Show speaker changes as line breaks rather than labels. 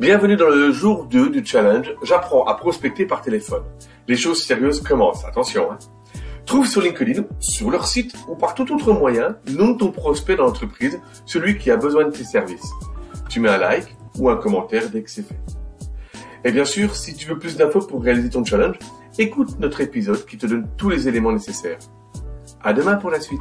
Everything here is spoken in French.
Bienvenue dans le jour 2 du challenge J'apprends à prospecter par téléphone. Les choses sérieuses commencent, attention. Hein. Trouve sur LinkedIn, sur leur site ou par tout autre moyen, nom ton prospect dans l'entreprise, celui qui a besoin de tes services. Tu mets un like ou un commentaire dès que c'est fait. Et bien sûr, si tu veux plus d'infos pour réaliser ton challenge, écoute notre épisode qui te donne tous les éléments nécessaires. À demain pour la suite.